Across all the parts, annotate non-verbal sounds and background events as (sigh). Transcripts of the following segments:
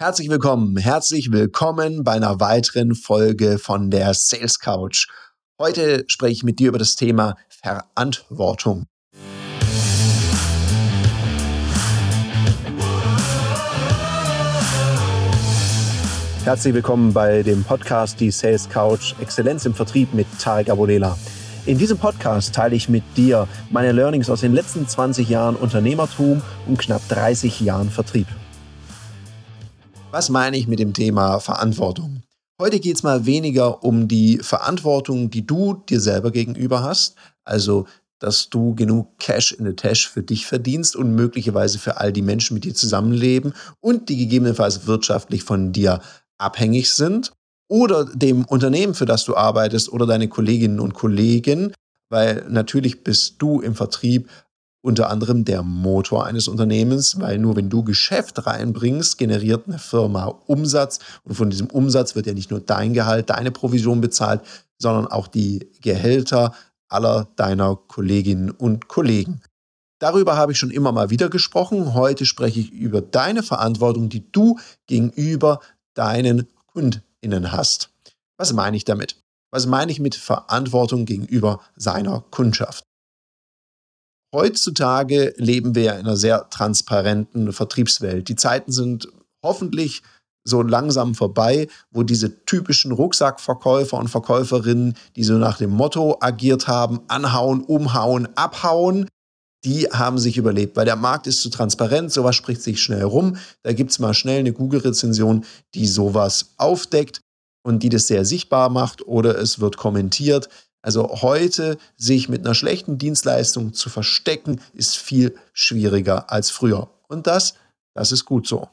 Herzlich willkommen, herzlich willkommen bei einer weiteren Folge von der Sales Couch. Heute spreche ich mit dir über das Thema Verantwortung. Herzlich willkommen bei dem Podcast Die Sales Couch Exzellenz im Vertrieb mit Tarek Abodela. In diesem Podcast teile ich mit dir meine Learnings aus den letzten 20 Jahren Unternehmertum und knapp 30 Jahren Vertrieb. Was meine ich mit dem Thema Verantwortung? Heute geht es mal weniger um die Verantwortung, die du dir selber gegenüber hast, also dass du genug Cash in the Tash für dich verdienst und möglicherweise für all die Menschen mit dir zusammenleben und die gegebenenfalls wirtschaftlich von dir abhängig sind oder dem Unternehmen, für das du arbeitest oder deine Kolleginnen und Kollegen, weil natürlich bist du im Vertrieb unter anderem der Motor eines Unternehmens, weil nur wenn du Geschäft reinbringst, generiert eine Firma Umsatz und von diesem Umsatz wird ja nicht nur dein Gehalt, deine Provision bezahlt, sondern auch die Gehälter aller deiner Kolleginnen und Kollegen. Darüber habe ich schon immer mal wieder gesprochen. Heute spreche ich über deine Verantwortung, die du gegenüber deinen Kundinnen hast. Was meine ich damit? Was meine ich mit Verantwortung gegenüber seiner Kundschaft? Heutzutage leben wir ja in einer sehr transparenten Vertriebswelt. Die Zeiten sind hoffentlich so langsam vorbei, wo diese typischen Rucksackverkäufer und Verkäuferinnen, die so nach dem Motto agiert haben, anhauen, umhauen, abhauen, die haben sich überlebt, weil der Markt ist zu transparent, sowas spricht sich schnell rum. Da gibt es mal schnell eine Google-Rezension, die sowas aufdeckt und die das sehr sichtbar macht oder es wird kommentiert. Also heute sich mit einer schlechten Dienstleistung zu verstecken, ist viel schwieriger als früher. Und das, das ist gut so.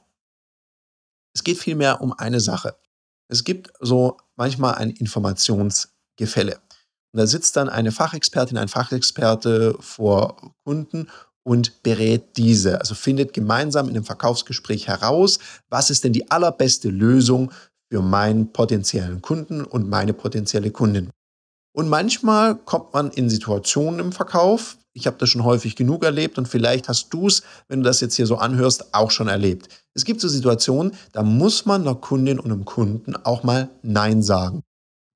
Es geht vielmehr um eine Sache. Es gibt so manchmal ein Informationsgefälle. Und da sitzt dann eine Fachexpertin, ein Fachexperte vor Kunden und berät diese. Also findet gemeinsam in einem Verkaufsgespräch heraus, was ist denn die allerbeste Lösung für meinen potenziellen Kunden und meine potenzielle Kundin. Und manchmal kommt man in Situationen im Verkauf. Ich habe das schon häufig genug erlebt und vielleicht hast du es, wenn du das jetzt hier so anhörst, auch schon erlebt. Es gibt so Situationen, da muss man einer Kundin und einem Kunden auch mal Nein sagen.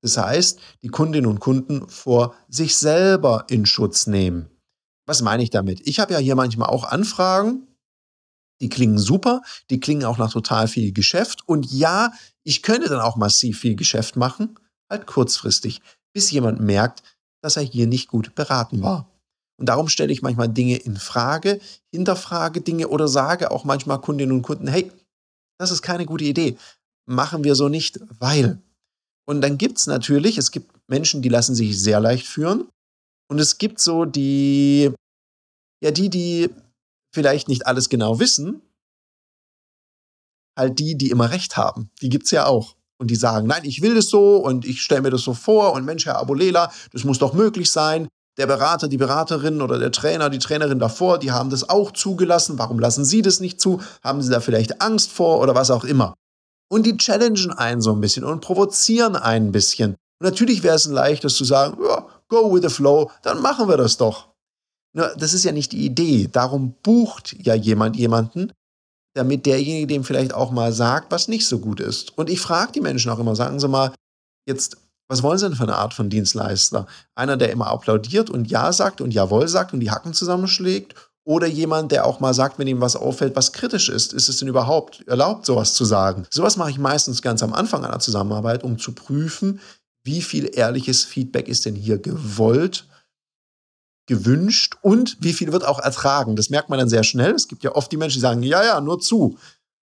Das heißt, die Kundinnen und Kunden vor sich selber in Schutz nehmen. Was meine ich damit? Ich habe ja hier manchmal auch Anfragen, die klingen super, die klingen auch nach total viel Geschäft. Und ja, ich könnte dann auch massiv viel Geschäft machen, halt kurzfristig bis jemand merkt, dass er hier nicht gut beraten war. Und darum stelle ich manchmal Dinge in Frage, hinterfrage Dinge oder sage auch manchmal Kundinnen und Kunden, hey, das ist keine gute Idee. Machen wir so nicht, weil. Und dann gibt es natürlich, es gibt Menschen, die lassen sich sehr leicht führen. Und es gibt so die, ja, die, die vielleicht nicht alles genau wissen, halt die, die immer recht haben. Die gibt es ja auch und die sagen, nein, ich will das so und ich stelle mir das so vor und Mensch, Herr Abulela, das muss doch möglich sein. Der Berater, die Beraterin oder der Trainer, die Trainerin davor, die haben das auch zugelassen. Warum lassen Sie das nicht zu? Haben Sie da vielleicht Angst vor oder was auch immer? Und die challengen einen so ein bisschen und provozieren einen ein bisschen. Und natürlich wäre es ein leichtes zu sagen, ja, go with the flow, dann machen wir das doch. Nur, das ist ja nicht die Idee. Darum bucht ja jemand jemanden, damit derjenige dem vielleicht auch mal sagt, was nicht so gut ist. Und ich frage die Menschen auch immer, sagen Sie mal, jetzt, was wollen Sie denn für eine Art von Dienstleister? Einer, der immer applaudiert und Ja sagt und Jawohl sagt und die Hacken zusammenschlägt? Oder jemand, der auch mal sagt, wenn ihm was auffällt, was kritisch ist, ist es denn überhaupt erlaubt, sowas zu sagen? Sowas mache ich meistens ganz am Anfang einer Zusammenarbeit, um zu prüfen, wie viel ehrliches Feedback ist denn hier gewollt gewünscht und wie viel wird auch ertragen. Das merkt man dann sehr schnell. Es gibt ja oft die Menschen, die sagen, ja, ja, nur zu,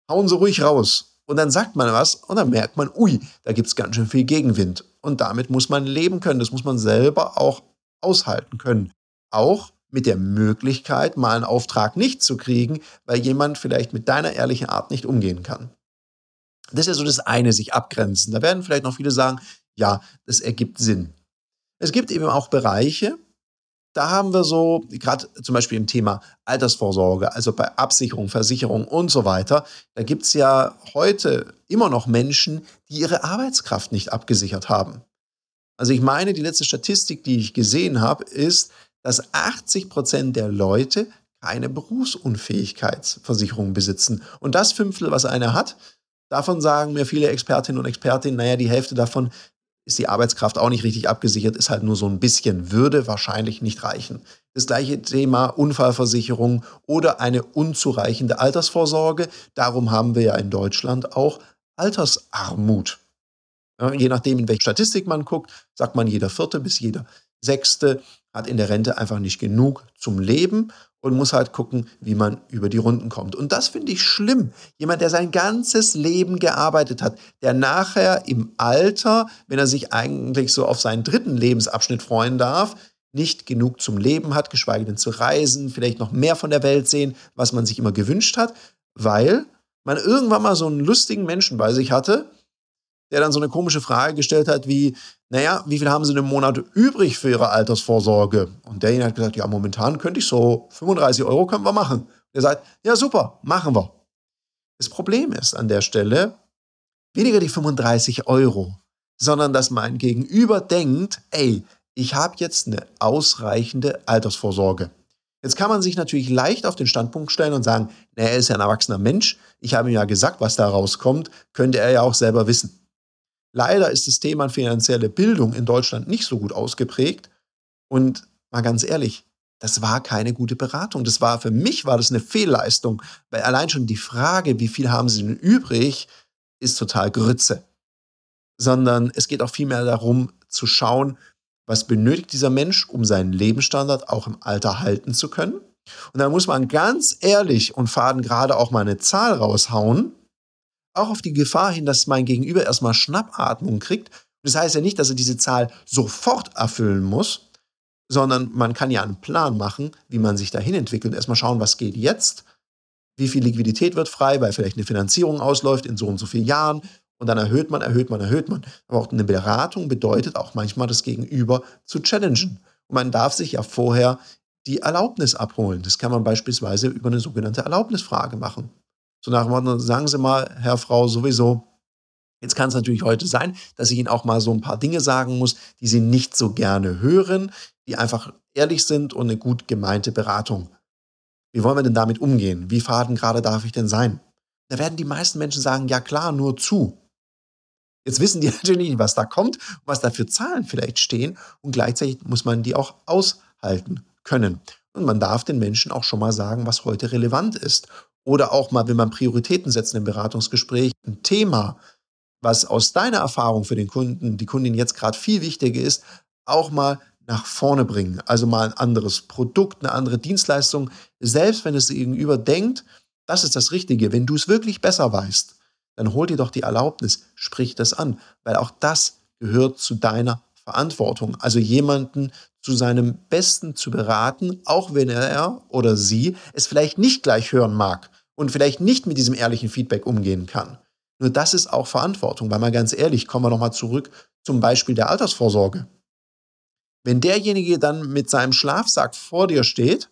hauen Sie ruhig raus. Und dann sagt man was und dann merkt man, ui, da gibt es ganz schön viel Gegenwind. Und damit muss man leben können. Das muss man selber auch aushalten können. Auch mit der Möglichkeit, mal einen Auftrag nicht zu kriegen, weil jemand vielleicht mit deiner ehrlichen Art nicht umgehen kann. Das ist ja so das eine, sich abgrenzen. Da werden vielleicht noch viele sagen, ja, das ergibt Sinn. Es gibt eben auch Bereiche, da haben wir so, gerade zum Beispiel im Thema Altersvorsorge, also bei Absicherung, Versicherung und so weiter, da gibt es ja heute immer noch Menschen, die ihre Arbeitskraft nicht abgesichert haben. Also ich meine, die letzte Statistik, die ich gesehen habe, ist, dass 80 Prozent der Leute keine Berufsunfähigkeitsversicherung besitzen. Und das Fünftel, was einer hat, Davon sagen mir viele Expertinnen und Expertinnen, naja, die Hälfte davon ist die Arbeitskraft auch nicht richtig abgesichert, ist halt nur so ein bisschen, würde wahrscheinlich nicht reichen. Das gleiche Thema Unfallversicherung oder eine unzureichende Altersvorsorge. Darum haben wir ja in Deutschland auch Altersarmut. Ja, je nachdem, in welche Statistik man guckt, sagt man, jeder vierte bis jeder sechste hat in der Rente einfach nicht genug zum Leben und muss halt gucken, wie man über die Runden kommt. Und das finde ich schlimm. Jemand, der sein ganzes Leben gearbeitet hat, der nachher im Alter, wenn er sich eigentlich so auf seinen dritten Lebensabschnitt freuen darf, nicht genug zum Leben hat, geschweige denn zu reisen, vielleicht noch mehr von der Welt sehen, was man sich immer gewünscht hat, weil man irgendwann mal so einen lustigen Menschen bei sich hatte, der dann so eine komische Frage gestellt hat wie, naja, wie viel haben Sie im Monat übrig für Ihre Altersvorsorge? Und derjenige hat gesagt, ja, momentan könnte ich so 35 Euro können wir machen. Er sagt, ja, super, machen wir. Das Problem ist an der Stelle weniger die 35 Euro, sondern dass mein Gegenüber denkt, ey, ich habe jetzt eine ausreichende Altersvorsorge. Jetzt kann man sich natürlich leicht auf den Standpunkt stellen und sagen, na, er ist ja ein erwachsener Mensch, ich habe ihm ja gesagt, was da rauskommt, könnte er ja auch selber wissen. Leider ist das Thema finanzielle Bildung in Deutschland nicht so gut ausgeprägt. Und mal ganz ehrlich, das war keine gute Beratung. Das war für mich war das eine Fehlleistung, weil allein schon die Frage, wie viel haben Sie denn übrig, ist total Grütze. Sondern es geht auch vielmehr darum zu schauen, was benötigt dieser Mensch, um seinen Lebensstandard auch im Alter halten zu können. Und dann muss man ganz ehrlich und faden gerade auch mal eine Zahl raushauen, auch auf die Gefahr hin, dass mein Gegenüber erstmal Schnappatmung kriegt. Das heißt ja nicht, dass er diese Zahl sofort erfüllen muss, sondern man kann ja einen Plan machen, wie man sich dahin entwickelt. Erstmal schauen, was geht jetzt, wie viel Liquidität wird frei, weil vielleicht eine Finanzierung ausläuft in so und so vielen Jahren. Und dann erhöht man, erhöht man, erhöht man. Aber auch eine Beratung bedeutet auch manchmal das Gegenüber zu challengen. Und man darf sich ja vorher die Erlaubnis abholen. Das kann man beispielsweise über eine sogenannte Erlaubnisfrage machen. So nach dem Motto, sagen Sie mal, Herr, Frau, sowieso. Jetzt kann es natürlich heute sein, dass ich Ihnen auch mal so ein paar Dinge sagen muss, die Sie nicht so gerne hören, die einfach ehrlich sind und eine gut gemeinte Beratung. Wie wollen wir denn damit umgehen? Wie faden gerade darf ich denn sein? Da werden die meisten Menschen sagen, ja klar, nur zu. Jetzt wissen die (laughs) natürlich nicht, was da kommt und was da für Zahlen vielleicht stehen und gleichzeitig muss man die auch aushalten können. Und man darf den Menschen auch schon mal sagen, was heute relevant ist oder auch mal, wenn man Prioritäten setzt im Beratungsgespräch, ein Thema, was aus deiner Erfahrung für den Kunden, die Kundin jetzt gerade viel wichtiger ist, auch mal nach vorne bringen. Also mal ein anderes Produkt, eine andere Dienstleistung. Selbst wenn es gegenüber denkt, das ist das Richtige. Wenn du es wirklich besser weißt, dann hol dir doch die Erlaubnis, sprich das an, weil auch das gehört zu deiner Verantwortung. Also jemanden zu seinem Besten zu beraten, auch wenn er oder sie es vielleicht nicht gleich hören mag und vielleicht nicht mit diesem ehrlichen Feedback umgehen kann. Nur das ist auch Verantwortung, weil mal ganz ehrlich, kommen wir nochmal zurück zum Beispiel der Altersvorsorge. Wenn derjenige dann mit seinem Schlafsack vor dir steht,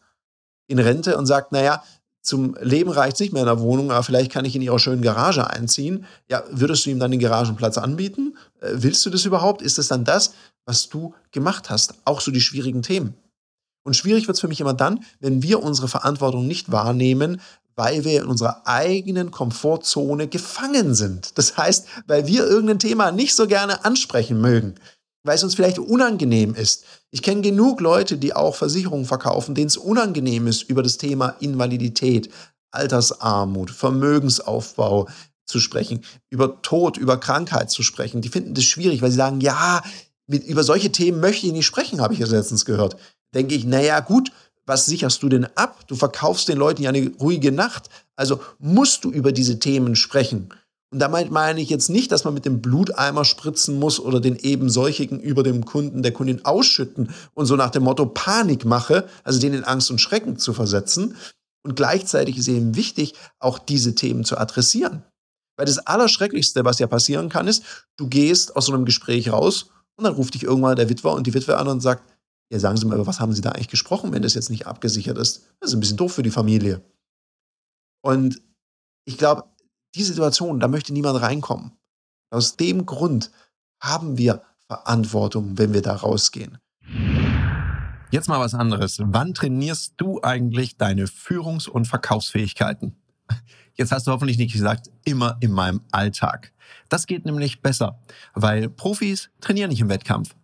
in Rente und sagt, naja, zum Leben reicht es nicht mehr in der Wohnung, aber vielleicht kann ich in ihrer schönen Garage einziehen. Ja, würdest du ihm dann den Garagenplatz anbieten? Äh, willst du das überhaupt? Ist das dann das, was du gemacht hast? Auch so die schwierigen Themen. Und schwierig wird es für mich immer dann, wenn wir unsere Verantwortung nicht wahrnehmen, weil wir in unserer eigenen Komfortzone gefangen sind. Das heißt, weil wir irgendein Thema nicht so gerne ansprechen mögen, weil es uns vielleicht unangenehm ist. Ich kenne genug Leute, die auch Versicherungen verkaufen, denen es unangenehm ist, über das Thema Invalidität, Altersarmut, Vermögensaufbau zu sprechen, über Tod, über Krankheit zu sprechen. Die finden das schwierig, weil sie sagen, ja, mit, über solche Themen möchte ich nicht sprechen, habe ich ja letztens gehört. Denke ich, naja, gut, was sicherst du denn ab? Du verkaufst den Leuten ja eine ruhige Nacht. Also musst du über diese Themen sprechen. Und damit meine ich jetzt nicht, dass man mit dem Bluteimer spritzen muss oder den eben solchigen über dem Kunden, der Kundin ausschütten und so nach dem Motto Panik mache, also den in Angst und Schrecken zu versetzen. Und gleichzeitig ist eben wichtig, auch diese Themen zu adressieren. Weil das Allerschrecklichste, was ja passieren kann, ist, du gehst aus so einem Gespräch raus und dann ruft dich irgendwann der Witwer und die Witwe an und sagt, ja, sagen Sie mal, über was haben Sie da eigentlich gesprochen, wenn das jetzt nicht abgesichert ist? Das ist ein bisschen doof für die Familie. Und ich glaube, die Situation, da möchte niemand reinkommen. Aus dem Grund haben wir Verantwortung, wenn wir da rausgehen. Jetzt mal was anderes. Wann trainierst du eigentlich deine Führungs- und Verkaufsfähigkeiten? Jetzt hast du hoffentlich nicht gesagt, immer in meinem Alltag. Das geht nämlich besser, weil Profis trainieren nicht im Wettkampf.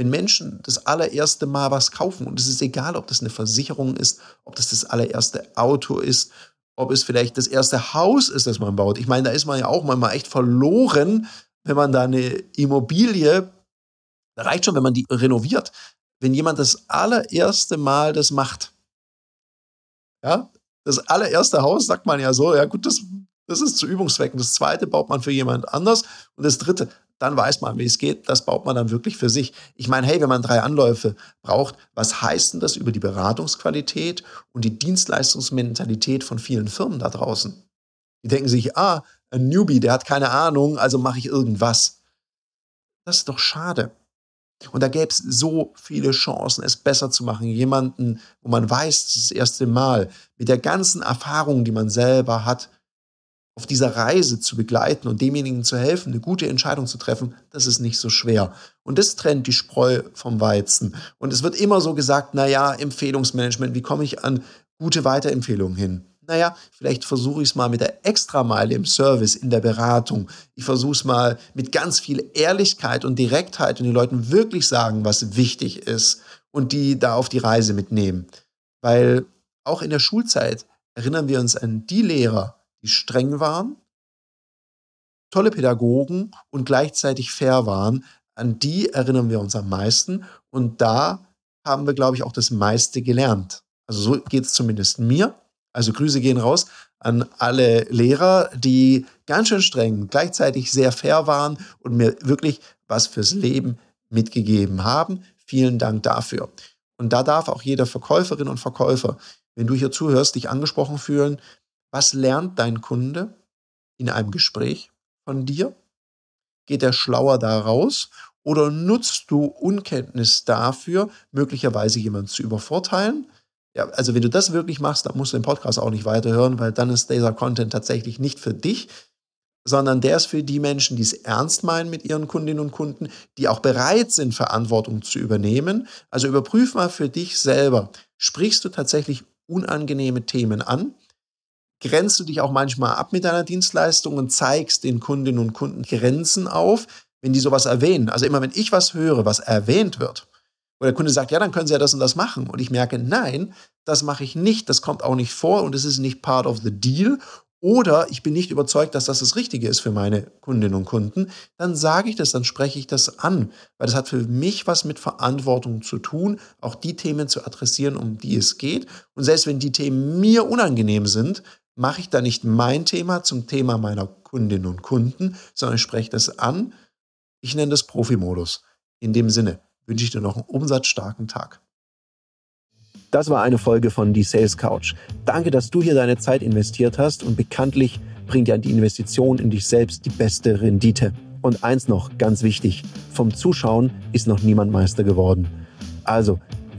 Wenn Menschen das allererste Mal was kaufen, und es ist egal, ob das eine Versicherung ist, ob das das allererste Auto ist, ob es vielleicht das erste Haus ist, das man baut. Ich meine, da ist man ja auch manchmal echt verloren, wenn man da eine Immobilie, da reicht schon, wenn man die renoviert. Wenn jemand das allererste Mal das macht, ja, das allererste Haus sagt man ja so, ja gut, das, das ist zu Übungszwecken. Das zweite baut man für jemand anders und das dritte, dann weiß man, wie es geht. Das baut man dann wirklich für sich. Ich meine, hey, wenn man drei Anläufe braucht, was heißt denn das über die Beratungsqualität und die Dienstleistungsmentalität von vielen Firmen da draußen? Die denken sich, ah, ein Newbie, der hat keine Ahnung, also mache ich irgendwas. Das ist doch schade. Und da gäbe es so viele Chancen, es besser zu machen. Jemanden, wo man weiß, das das erste Mal, mit der ganzen Erfahrung, die man selber hat, auf dieser Reise zu begleiten und demjenigen zu helfen, eine gute Entscheidung zu treffen, das ist nicht so schwer. Und das trennt die Spreu vom Weizen. Und es wird immer so gesagt, naja, Empfehlungsmanagement, wie komme ich an gute Weiterempfehlungen hin? Naja, vielleicht versuche ich es mal mit der Extrameile im Service, in der Beratung. Ich versuche es mal mit ganz viel Ehrlichkeit und Direktheit und den Leuten wirklich sagen, was wichtig ist und die da auf die Reise mitnehmen. Weil auch in der Schulzeit erinnern wir uns an die Lehrer, die streng waren, tolle Pädagogen und gleichzeitig fair waren. An die erinnern wir uns am meisten. Und da haben wir, glaube ich, auch das meiste gelernt. Also so geht es zumindest mir. Also Grüße gehen raus an alle Lehrer, die ganz schön streng, gleichzeitig sehr fair waren und mir wirklich was fürs Leben mitgegeben haben. Vielen Dank dafür. Und da darf auch jeder Verkäuferin und Verkäufer, wenn du hier zuhörst, dich angesprochen fühlen, was lernt dein Kunde in einem Gespräch von dir? Geht er schlauer da raus? Oder nutzt du Unkenntnis dafür, möglicherweise jemanden zu übervorteilen? Ja, also wenn du das wirklich machst, dann musst du den Podcast auch nicht weiterhören, weil dann ist dieser Content tatsächlich nicht für dich, sondern der ist für die Menschen, die es ernst meinen mit ihren Kundinnen und Kunden, die auch bereit sind, Verantwortung zu übernehmen. Also überprüf mal für dich selber, sprichst du tatsächlich unangenehme Themen an? Grenzt du dich auch manchmal ab mit deiner Dienstleistung und zeigst den Kundinnen und Kunden Grenzen auf, wenn die sowas erwähnen. Also immer wenn ich was höre, was erwähnt wird, wo der Kunde sagt, ja, dann können Sie ja das und das machen. Und ich merke, nein, das mache ich nicht, das kommt auch nicht vor und es ist nicht part of the deal. Oder ich bin nicht überzeugt, dass das das Richtige ist für meine Kundinnen und Kunden, dann sage ich das, dann spreche ich das an, weil das hat für mich was mit Verantwortung zu tun, auch die Themen zu adressieren, um die es geht. Und selbst wenn die Themen mir unangenehm sind, mache ich da nicht mein Thema zum Thema meiner Kundinnen und Kunden, sondern ich spreche das an. Ich nenne das Profimodus. In dem Sinne wünsche ich dir noch einen umsatzstarken Tag. Das war eine Folge von Die Sales Couch. Danke, dass du hier deine Zeit investiert hast und bekanntlich bringt ja die Investition in dich selbst die beste Rendite. Und eins noch, ganz wichtig, vom Zuschauen ist noch niemand Meister geworden. Also,